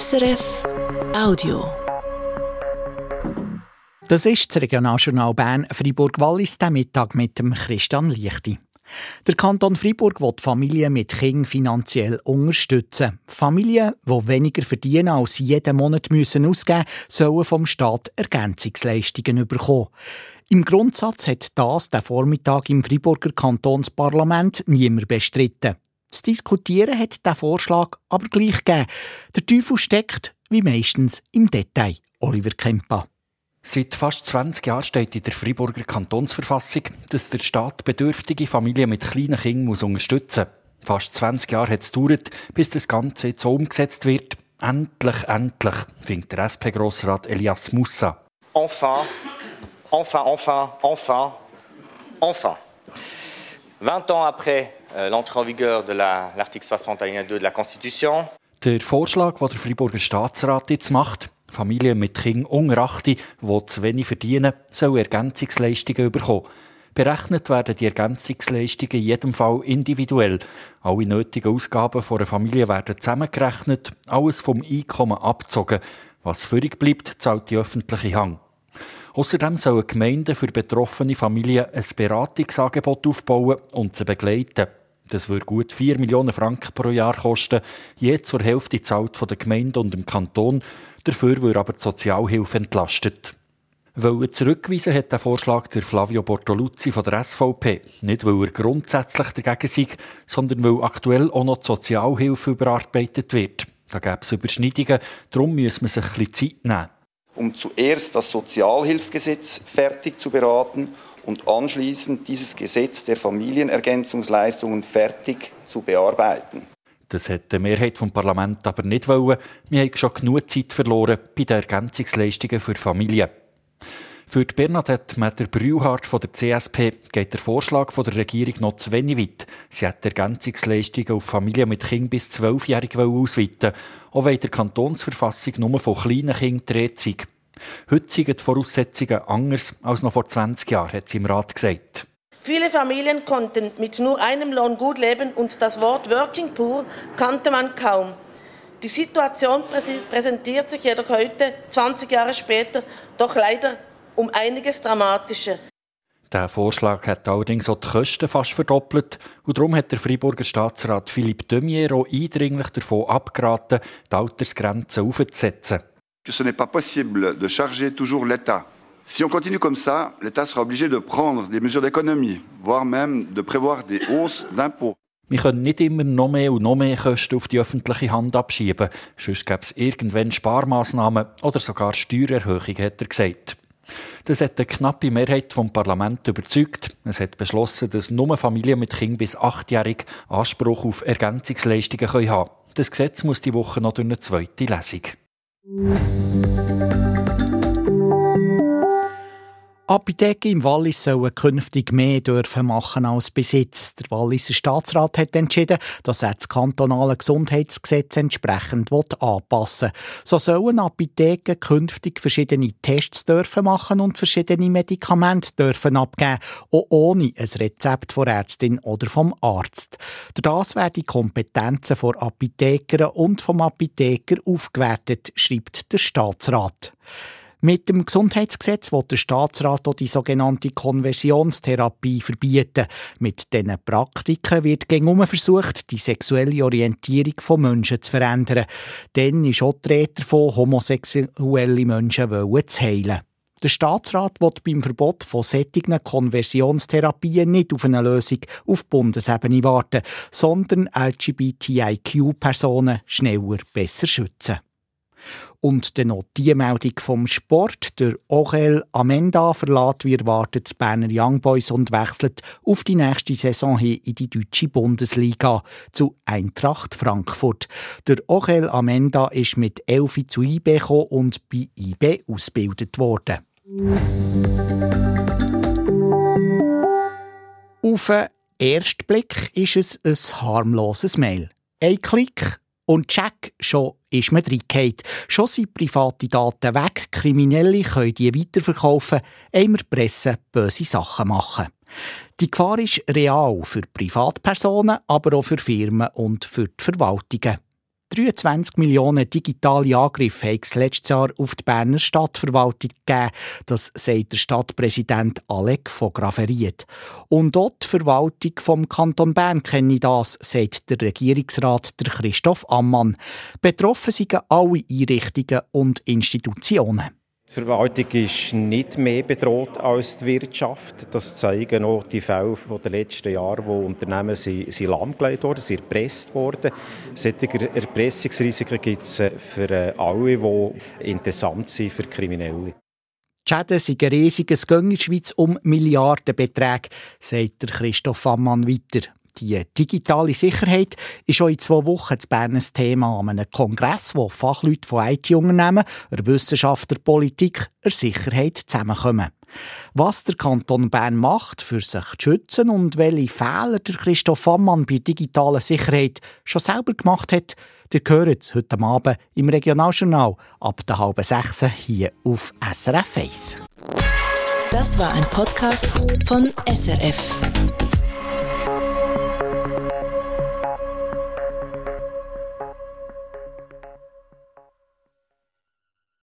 SRF Audio. Das ist das Regionaljournal Bern Fribourg-Wallis, der Mittag mit dem Christian Lichti. Der Kanton Fribourg will Familien mit Kindern finanziell unterstützen. Familien, die weniger verdienen als jeden Monat müssen ausgeben sollen vom Staat Ergänzungsleistungen bekommen. Im Grundsatz hat das der Vormittag im Friburger Kantonsparlament niemand bestritten. Zu diskutieren hat der Vorschlag aber gleich gegeben. Der Teufel steckt, wie meistens, im Detail. Oliver Kempa. Seit fast 20 Jahren steht in der Friburger Kantonsverfassung, dass der Staat bedürftige Familien mit kleinen Kindern muss unterstützen muss. Fast 20 Jahre hat es gedauert, bis das Ganze jetzt so umgesetzt wird. Endlich, endlich, findet der SP-Grossrat Elias Moussa. Enfin, enfin, enfin, enfin, enfin. 20 ans après l'entrée en vigueur de l'article 60 alinéa 2 de la Constitution. Der Vorschlag, den der Friburger Staatsrat jetzt macht, Familien mit Kindern unter 8, die zu wenig verdienen, sollen Ergänzungsleistungen bekommen. Berechnet werden die Ergänzungsleistungen in jedem Fall individuell. Alle nötigen Ausgaben einer Familie werden zusammengerechnet, alles vom Einkommen abgezogen. Was führig bleibt, zahlt die öffentliche Hand. Außerdem sollen Gemeinden für betroffene Familien ein Beratungsangebot aufbauen und sie begleiten. Das würde gut 4 Millionen Franken pro Jahr kosten, je zur Hälfte zahlt von der Gemeinde und dem Kanton. Dafür würde aber die Sozialhilfe entlastet. Weil zurückweisen hat der Vorschlag der Flavio Bortoluzzi von der SVP. Nicht, weil er grundsätzlich dagegen sei, sondern weil aktuell auch noch die Sozialhilfe überarbeitet wird. Da gäbe es Überschneidungen, darum muss man sich ein bisschen Zeit nehmen. Um zuerst das Sozialhilfgesetz fertig zu beraten und anschließend dieses Gesetz der Familienergänzungsleistungen fertig zu bearbeiten. Das hat die Mehrheit vom Parlament aber nicht wollen. Wir haben schon genug Zeit verloren bei den Ergänzungsleistungen für Familien. Für Bernadette Metter-Brühlhardt von der CSP geht der Vorschlag von der Regierung noch zu wenig weit. Sie hat Ergänzungsleistungen auf Familien mit Kindern bis 12-jährig ausweiten auch weil der Kantonsverfassung nur von kleinen Kindern dreht. Heute sind die Voraussetzungen anders als noch vor 20 Jahren, hat sie im Rat gesagt. Viele Familien konnten mit nur einem Lohn gut leben und das Wort Working Poor kannte man kaum. Die Situation präsentiert sich jedoch heute, 20 Jahre später, doch leider um einiges dramatischer. Der Vorschlag hat allerdings auch die Kosten fast verdoppelt und darum hat der Freiburger Staatsrat Philippe Demiero eindringlich davon abgeraten, die Altersgrenze aufzusetzen. Ce n'est pas possible de charger toujours l'État Si on continue comme ça, l'État sera obligé de prendre des mesures d'économie, voire même de prévoir des hausses d'impôts. Wir können nicht immer noch mehr und noch mehr Kosten auf die öffentliche Hand abschieben. Sonst gäbe es irgendwann Sparmaßnahmen oder sogar Steuererhöhungen, hat er gesagt. Das hat eine knappe Mehrheit vom Parlament überzeugt. Es hat beschlossen, dass nur Familien mit Kind bis achtjährig Anspruch auf Ergänzungsleistungen haben können. Das Gesetz muss die Woche noch durch eine zweite Lesung. Thank you. Apotheken im Wallis sollen künftig mehr dürfen machen als bis jetzt. Der Walliser Staatsrat hat entschieden, dass er das kantonale Gesundheitsgesetz entsprechend anpassen will. So sollen Apotheken künftig verschiedene Tests dürfen machen und verschiedene Medikamente dürfen abgeben, auch ohne ein Rezept von Ärztin oder vom Arzt. das werden die Kompetenzen von Apothekern und vom Apotheker aufgewertet, schreibt der Staatsrat. Mit dem Gesundheitsgesetz will der Staatsrat auch die sogenannte Konversionstherapie verbieten. Mit diesen Praktiken wird gegenüber versucht, die sexuelle Orientierung von Menschen zu verändern. Dann ist auch die Rede davon, homosexuelle Menschen zu heilen. Der Staatsrat will beim Verbot von sättigen Konversionstherapien nicht auf eine Lösung auf Bundesebene warten, sondern LGBTIQ-Personen schneller besser schützen. Und dann noch die Meldung vom Sport. Der Ochel Amenda verlässt wie erwartet die Berner Young Boys und wechselt auf die nächste Saison hin in die deutsche Bundesliga zu Eintracht Frankfurt. Der Ochel Amenda ist mit Elfi zu IB gekommen und bei IB ausgebildet worden. Auf den ersten Blick ist es ein harmloses Mail. Ein Klick und check, schon ist man reingehauen. Schon sind private Daten weg, Kriminelle können die weiterverkaufen, einmal Presse böse Sachen machen. Die Gefahr ist real für Privatpersonen, aber auch für Firmen und für die Verwaltungen. 23 Millionen digitale Angriffe hat es letztes Jahr auf die Berner Stadtverwaltung gegeben. Das sagt der Stadtpräsident Alec von Graveriet. Und auch die Verwaltung vom Kanton Bern kenne das, sagt der Regierungsrat der Christoph Ammann. Betroffen sind alle Einrichtungen und Institutionen. Die Verwaltung ist nicht mehr bedroht als die Wirtschaft. Das zeigen auch die Fälle der letzten Jahre, wo Unternehmen sind, sind lahmgelegt wurden, sind erpresst wurden. Solche Erpressungsrisiken gibt es äh, für äh, alle, die interessant sind für Kriminelle. Die Schäden sind riesig, es geht in der Schweiz um Milliardenbeträge, sagt Christoph Ammann weiter. Die digitale Sicherheit ist schon in zwei Wochen zu Bern ein Thema an einem Kongress, wo Fachleute von IT-Unternehmen, der Wissenschaft, der Politik, der Sicherheit zusammenkommen. Was der Kanton Bern macht, für sich zu schützen und welche Fehler der Christoph Ammann bei digitaler Sicherheit schon selber gemacht hat, ihr hört heute Abend im Regionaljournal ab der halben sechs hier auf SRF 1. Das war ein Podcast von SRF.